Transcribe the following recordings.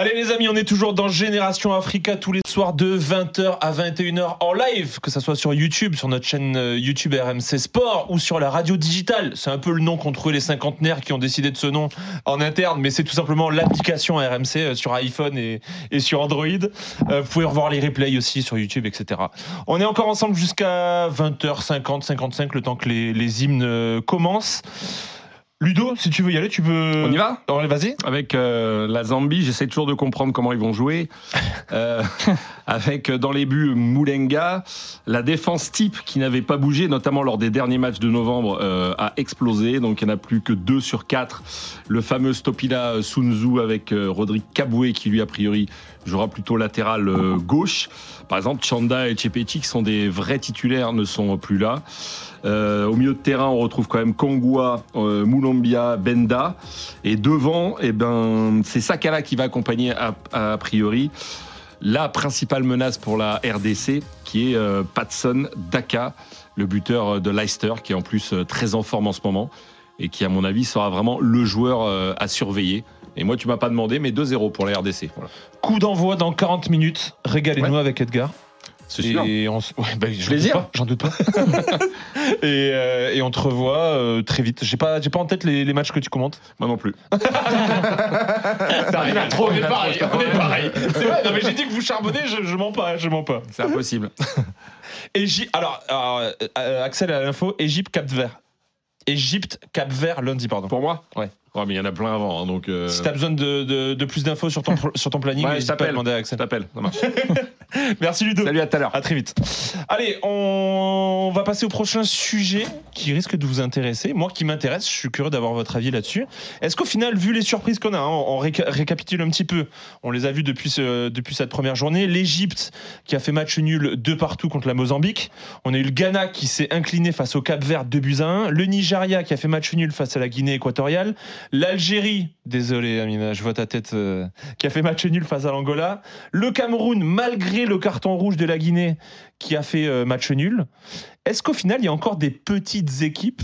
Allez les amis, on est toujours dans Génération Africa tous les soirs de 20h à 21h en live, que ce soit sur YouTube, sur notre chaîne euh, YouTube RMC Sport ou sur la radio digitale. C'est un peu le nom qu'ont trouvé les cinquantenaires qui ont décidé de ce nom en interne, mais c'est tout simplement l'application RMC euh, sur iPhone et, sur Android. Euh, vous pouvez revoir les replays aussi sur YouTube, etc. On est encore ensemble jusqu'à 20h50, 55, le temps que les, hymnes commencent. Ludo, si tu veux y aller, tu peux. On y va? Vas-y. Avec euh, la Zambie, j'essaie toujours de comprendre comment ils vont jouer. Euh, avec euh, dans les buts Moulenga, la défense type qui n'avait pas bougé, notamment lors des derniers matchs de novembre, euh, a explosé. Donc il n'y en a plus que 2 sur 4. Le fameux Stopila Sunzu avec Rodrigue Kaboué qui lui a priori jouera plutôt latéral gauche. Par exemple, Chanda et Chepechi qui sont des vrais titulaires ne sont plus là. Au milieu de terrain, on retrouve quand même Kongwa, euh, Moulombia, Benda. Et devant, eh ben, c'est Sakala qui va accompagner a, a priori la principale menace pour la RDC, qui est euh, Patson Daka, le buteur de Leicester, qui est en plus euh, très en forme en ce moment et qui, à mon avis, sera vraiment le joueur euh, à surveiller. Et moi, tu m'as pas demandé, mais 2-0 pour la RDC. Voilà. Coup d'envoi dans 40 minutes. Régalez-nous avec Edgar. C'est sûr. Et on, s- ouais, bah, j'en Plaisir. doute pas, J'en doute pas. et, euh, et on te revoit euh, très vite. J'ai pas, j'ai pas en tête les, les matchs que tu commentes. Moi non plus. Ça arrive trop. On est pareil. On est pareil. C'est vrai. Non mais j'ai dit que vous charbonnez. Je, je mens pas. Je mens pas. C'est impossible. Égypte. Alors, alors, euh, Axel à l'info. Égypte Cap Vert. Égypte Cap Vert lundi pardon. pour moi Ouais. Ouais, mais il y en a plein avant. hein, donc, euh, Si t'as besoin de, de, de plus d'infos sur ton sur ton planning, Ouais, je n'hésite pas à t'appelle. demander à je Axel. t'appelle. Ça marche. Merci Ludo. Salut, à tout à l'heure. À très vite. Allez, on va passer au prochain sujet qui risque de vous intéresser. Moi qui m'intéresse, je suis curieux d'avoir votre avis là-dessus. Est-ce qu'au final, vu les surprises qu'on a, hein, on réca- récapitule un petit peu, on les a vues depuis, ce- depuis cette première journée. L'Égypte qui a fait match nul de partout contre la Mozambique. On a eu le Ghana qui s'est incliné face au Cap Vert 2 buts à 1. Le Nigeria qui a fait match nul face à la Guinée équatoriale. L'Algérie, désolé Amina, je vois ta tête, euh, qui a fait match nul face à l'Angola. Le Cameroun, malgré le carton rouge de la Guinée, qui a fait euh, match nul. Est-ce qu'au final, il y a encore des petites équipes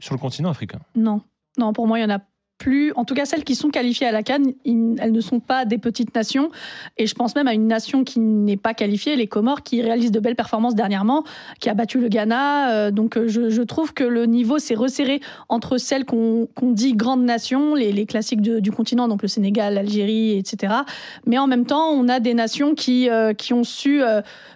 sur le continent africain? Non, non, pour moi, il y en a plus. En tout cas, celles qui sont qualifiées à la Cannes, elles ne sont pas des petites nations. Et je pense même à une nation qui n'est pas qualifiée, les Comores, qui réalisent de belles performances dernièrement, qui a battu le Ghana. Euh, donc, euh, je, trouve que le niveau s'est resserré entre celles qu'on dit grandes nations, les, les classiques du continent, donc le Sénégal, l'Algérie, etc. Mais en même temps, on a des nations qui, euh, qui ont su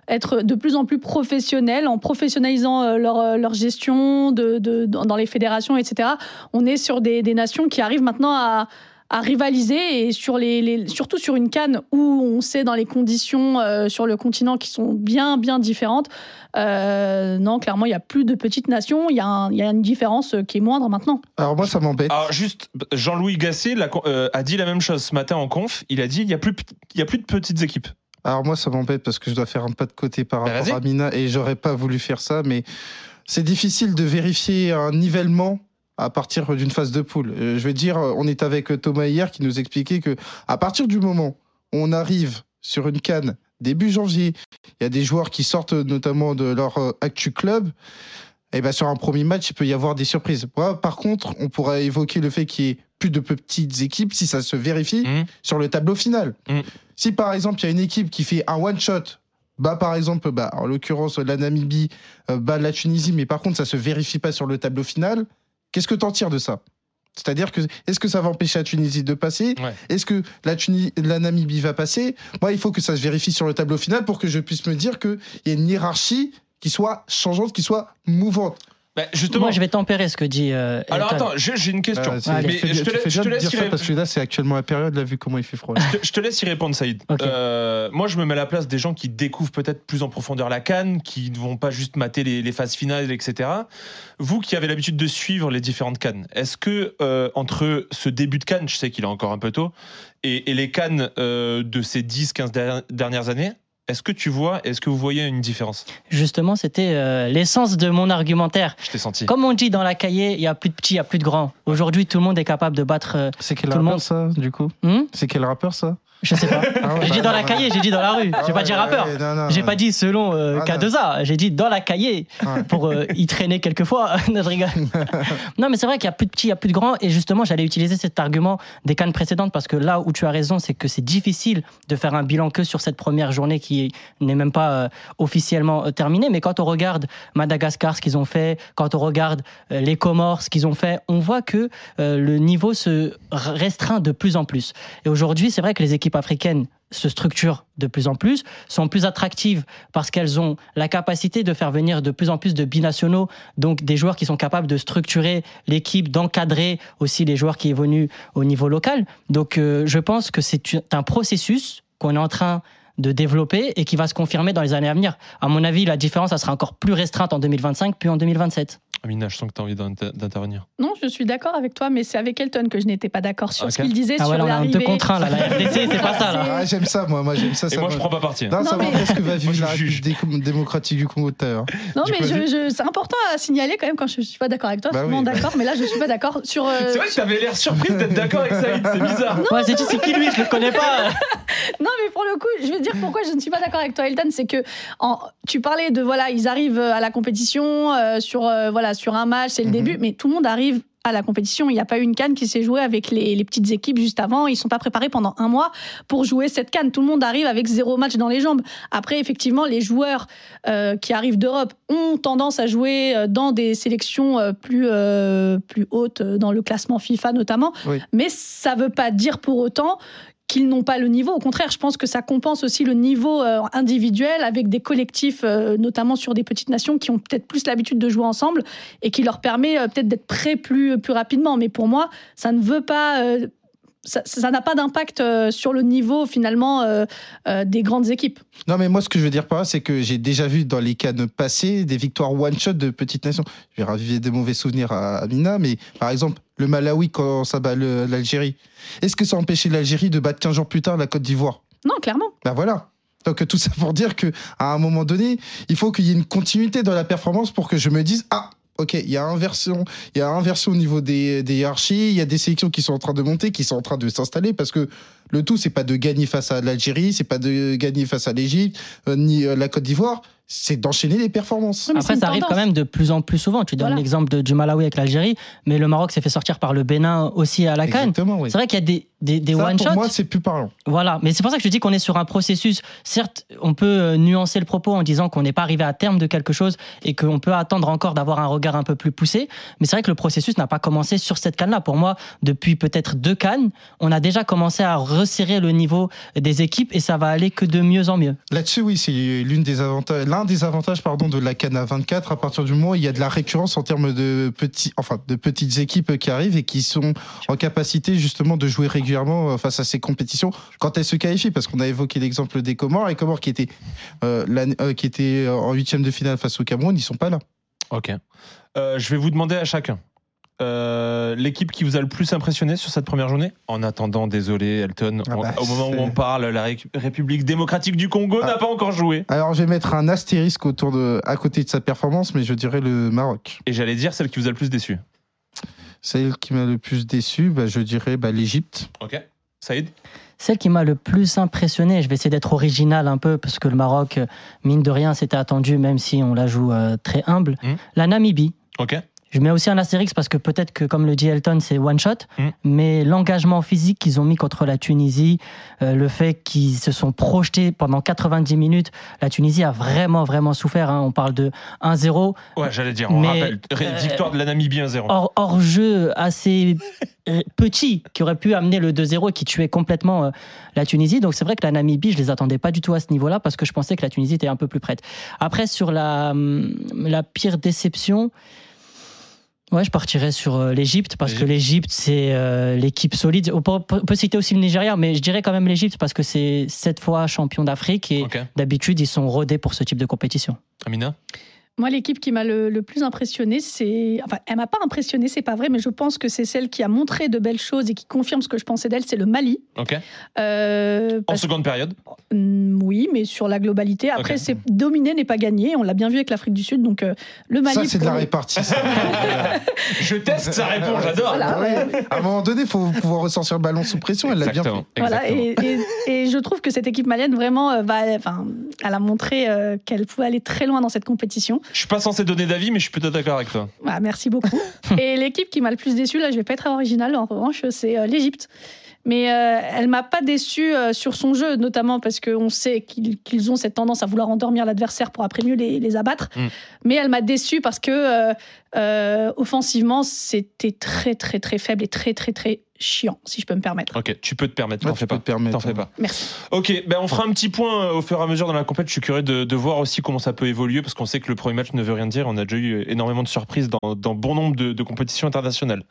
être de plus en plus professionnelles en professionnalisant leur, gestion dans les fédérations, etc. On est sur des, des nations qui arrivent maintenant à, à rivaliser et sur les, les- surtout sur une canne où on sait dans les conditions euh, sur le continent qui sont bien bien différentes. euh, non, clairement, il y a plus de petites nations. Il y, a y une différence qui est moindre maintenant. Alors moi, ça m'embête. Alors juste, Jean-Louis Gasset euh, a dit la même chose ce matin en conf. Il a dit il n'y a, plus- il y a plus de petites équipes. Alors moi, ça m'embête parce que je dois faire un pas de côté par Bah, rapport à Mina et j'aurais pas voulu faire ça, mais c'est difficile de vérifier un nivellement à partir d'une phase de poule. Euh, je vais dire, on est avec Thomas hier qui nous expliquait que à partir du moment où on arrive sur une canne début janvier, il y a des joueurs qui sortent notamment de leur euh, actu club. Et ben sur un premier match, il peut y avoir des surprises. Par contre, on pourrait évoquer le fait qu'il y ait plus de petites équipes si ça se vérifie Mhm. sur le tableau final. Mhm. Si par exemple il y a une équipe qui fait un one shot, bah par exemple, bah, en l'occurrence la Namibie euh, bat la Tunisie, mais par contre ça se vérifie pas sur le tableau final, qu'est-ce que t'en tires de ça? C'est-à-dire que est-ce que ça va empêcher la Tunisie de passer? Ouais. Est-ce que la, la Namibie va passer? Moi, il faut que ça se vérifie sur le tableau final pour que je puisse me dire qu'il y a une hiérarchie qui soit changeante, qui soit mouvante. Bah, justement. Moi, je vais tempérer ce que dit. euh, Alors attends, j'ai une question. Euh. Mais je te laisse- je te dire y ça parce que là, c'est actuellement la période, là, vu comment il fait froid. Je te- je te laisse y répondre, Saïd. Euh, moi, je me mets à la place des gens qui découvrent peut-être plus en profondeur la canne, qui ne vont pas juste mater les, les phases finales, etc. Vous qui avez l'habitude de suivre les différentes cannes, est-ce que euh, entre ce début de canne, je sais qu'il est encore un peu tôt, et, et les cannes euh, de ces 10-15 der- dernières années, Est-ce que tu vois, est-ce que vous voyez une différence? Justement, c'était euh, l'essence de mon argumentaire. Je t'ai senti. Comme on dit dans la cahier, il y a plus de petits, il y a plus de grands. Aujourd'hui, tout le monde est capable de battre. euh, C'est quel Tout le rappeur monde- ça, du coup? Hmm? C'est quel rappeur ça? Je sais pas. Ah ouais, J'ai bah, dit dans la cahier, j'ai dit dans la rue. Ah J'ai pas dit rappeur. ouais, non, non, J'ai pas dit selon euh, Ah, non. K2A, j'ai dit dans la cahier pour euh, y traîner quelquefois. Non, je rigole. non, mais c'est vrai qu'il y a plus de petits, il y a plus de grands. Et justement, j'allais utiliser cet argument des cannes précédentes parce que là où tu as raison, c'est que c'est difficile de faire un bilan que sur cette première journée qui n'est même pas euh, officiellement euh, terminée. Mais quand on regarde Madagascar, ce qu'ils ont fait, quand on regarde les Comores, ce qu'ils ont fait, on voit que le niveau se restreint de plus en plus. Et aujourd'hui, c'est vrai que les équipes africaines se structurent de plus en plus, sont plus attractives parce qu'elles ont la capacité de faire venir de plus en plus de binationaux, donc des joueurs qui sont capables de structurer l'équipe, d'encadrer aussi les joueurs qui évoluent au niveau local. Donc euh, je pense que c'est un processus qu'on est en train de développer et qui va se confirmer dans les années à venir. À mon avis, la différence, ça sera encore plus restreinte en 2025 puis en 2027. Amina, je sens que tu as envie d'inter- d'intervenir. Non, je suis d'accord avec toi, mais c'est avec Elton que je n'étais pas d'accord sur Ok. ce qu'il disait Ah sur ouais, là, on a un deux contre un, là. La RDC, c'est pas ça, là. Ah, j'aime ça, moi, moi j'aime ça. Et ça moi, me- je prends pas parti. hein. Non, Non, ça mais- ce que va vivre je la juge. République dé- démocratique du Congo tout à l'heure. Non, Du mais je, je- c'est important à signaler quand même quand je suis pas d'accord avec toi. Bah oui, bah. d'accord, mais là je suis pas d'accord sur. euh, C'est vrai que t'avais l'air surprise d'être d'accord avec Saïd, c'est bizarre. Ouais, j'ai dit, c'est qui lui? Je le connais pas. Non, mais pour le coup, je vais te dire pourquoi je ne suis pas d'accord avec toi, Elton. C'est que en- tu parlais de voilà, ils arrivent à la compétition euh, sur euh, voilà sur un match, c'est le Mhm. début, mais tout le monde arrive à la compétition. Il n'y a pas eu une canne qui s'est jouée avec les, les petites équipes juste avant. Ils sont pas préparés pendant un mois pour jouer cette canne. Tout le monde arrive avec zéro match dans les jambes. Après, effectivement, les joueurs euh, qui arrivent d'Europe ont tendance à jouer euh, dans des sélections euh, plus, euh, plus hautes, euh, dans le classement FIFA notamment. Oui. Mais ça veut pas dire pour autant qu'ils n'ont pas le niveau. Au contraire, je pense que ça compense aussi le niveau euh, individuel avec des collectifs, euh, notamment sur des petites nations qui ont peut-être plus l'habitude de jouer ensemble et qui leur permet euh, peut-être d'être prêts plus, plus rapidement. Mais pour moi, ça ne veut pas. ça n'a pas d'impact sur le niveau finalement des grandes équipes. Non, mais moi, ce que je veux dire par là, c'est que j'ai déjà vu dans les cannes passées des victoires one-shot de petites nations. Je vais raviver des mauvais souvenirs à Amina, mais par exemple, le Malawi quand ça bat l'Algérie. Est-ce que ça a empêché l'Algérie de battre 15 jours plus tard la Côte d'Ivoire? Non, clairement. Ben voilà. Donc tout ça pour dire que à un moment donné, il faut qu'il y ait une continuité dans la performance pour que je me dise ah ok il y a inversion, il y a inversion au niveau des, des hiérarchies, il y a des sélections qui sont en train de monter, qui sont en train de s'installer parce que le tout c'est pas de gagner face à l'Algérie, c'est pas de gagner face à l'Égypte euh, ni euh, la Côte d'Ivoire, c'est d'enchaîner les performances. Oui, Après, ça arrive quand même de plus en plus souvent. Tu donnes l'exemple du Malawi avec l'Algérie, mais le Maroc s'est fait sortir par le Bénin aussi à la Cannes. Exactement, oui. C'est vrai qu'il y a des, des, one-shots. pour moi, c'est plus parlant. Voilà, mais c'est pour ça que je dis qu'on est sur un processus. Certes, on peut euh, nuancer le propos en disant qu'on n'est pas arrivé à terme de quelque chose et qu'on peut attendre encore d'avoir un regard un peu plus poussé. Mais c'est vrai que le processus n'a pas commencé sur cette canne-là. Pour moi, depuis peut-être deux cannes, on a déjà commencé à resserrer le niveau des équipes et ça va aller que de mieux en mieux. Là-dessus, oui, c'est l'une des avantages, l'un des avantages, pardon, de la à 24. À partir du moment où il y a de la récurrence en termes de petits, enfin, de petites équipes qui arrivent et qui sont en capacité justement de jouer régulièrement euh, face à ces compétitions quand elles se qualifient. Parce qu'on a évoqué l'exemple des Comores, les Comores qui étaient, euh, euh, qui étaient en huitième de finale face au Cameroun, ils sont pas là. Ok. Euh, je vais vous demander à chacun. Euh, L'équipe qui vous a le plus impressionné sur cette première journée? En attendant, désolé Elton, Ah on- bah, au moment où on parle, la Ré- République démocratique du Congo Ah. n'a pas encore joué. Alors, je vais mettre un astérisque autour de, à côté de sa performance, mais je dirais le Maroc. Et j'allais dire celle qui vous a le plus déçu. Celle qui m'a le plus déçu, bah, je dirais bah, l'Égypte. Ok. Saïd? Celle qui m'a le plus impressionné, je vais essayer d'être original un peu, parce que le Maroc, euh, mine de rien, c'était attendu, même si on la joue euh, très humble. Mhm. La Namibie. Ok. Je mets aussi un astérix parce que peut-être que, comme le dit Elton, c'est one shot, Mm. mais l'engagement physique qu'ils ont mis contre la Tunisie, euh, le fait qu'ils se sont projetés pendant 90 minutes, la Tunisie a vraiment, vraiment souffert. hein. On parle de 1-0, Ouais, j'allais dire, on Mais, rappelle. Euh, Victoire de la Namibie 1-0. hors, hors jeu assez petit, qui aurait pu amener le 2-0 et qui tuait complètement euh, la Tunisie. Donc c'est vrai que la Namibie, je les attendais pas du tout à ce niveau-là parce que je pensais que la Tunisie était un peu plus prête. Après, sur la, hum, la pire déception. Ouais, je partirais sur euh, l'Égypte parce que l'Égypte c'est euh, l'équipe solide. On peut, on peut citer aussi le Nigeria, mais je dirais quand même l'Égypte parce que c'est sept fois champion d'Afrique et d'habitude ils sont rodés pour ce type de compétition. Amina? Moi, l'équipe qui m'a le, le plus impressionné, c'est. Enfin, elle m'a pas impressionné, c'est pas vrai, mais je pense que c'est celle qui a montré de belles choses et qui confirme ce que je pensais d'elle, c'est le Mali. Ok. Euh, En seconde période. Mm, oui, mais sur la globalité. Après, Ok. c'est dominer n'est pas gagné. On l'a bien vu avec l'Afrique du Sud. Donc, euh, le Mali. Ça, c'est de la répartie. Je teste sa réponse, j'adore. Voilà. Ouais. À un moment donné, il faut pouvoir ressortir le ballon sous pression. Elle l'a bien fait. Exactement. Voilà, et- et je trouve que cette équipe malienne vraiment euh, va, enfin, elle a montré euh, qu'elle pouvait aller très loin dans cette compétition. Je suis pas censé donner d'avis, mais je suis plutôt d'accord avec toi. Voilà, merci beaucoup. et l'équipe qui m'a le plus déçu, là, je vais pas être originale en revanche, c'est euh, l'Égypte. Mais euh, elle m'a pas déçu sur son jeu, notamment parce qu'on sait qu'ils ont cette tendance à vouloir endormir l'adversaire pour après mieux les, les abattre. Mm. Mais elle m'a déçu parce que euh, euh, offensivement, c'était très très très faible et très très très chiant, si je peux me permettre. Ok, tu peux te permettre, Ouais, t'en fais pas. te permettre. T'en fais pas. Merci. Ok, ben on fera un petit point euh, au fur et à mesure dans la compète. Je suis curieux de, de voir aussi comment ça peut évoluer parce qu'on sait que le premier match ne veut rien dire. On a déjà eu énormément de surprises dans, dans bon nombre de, de compétitions internationales.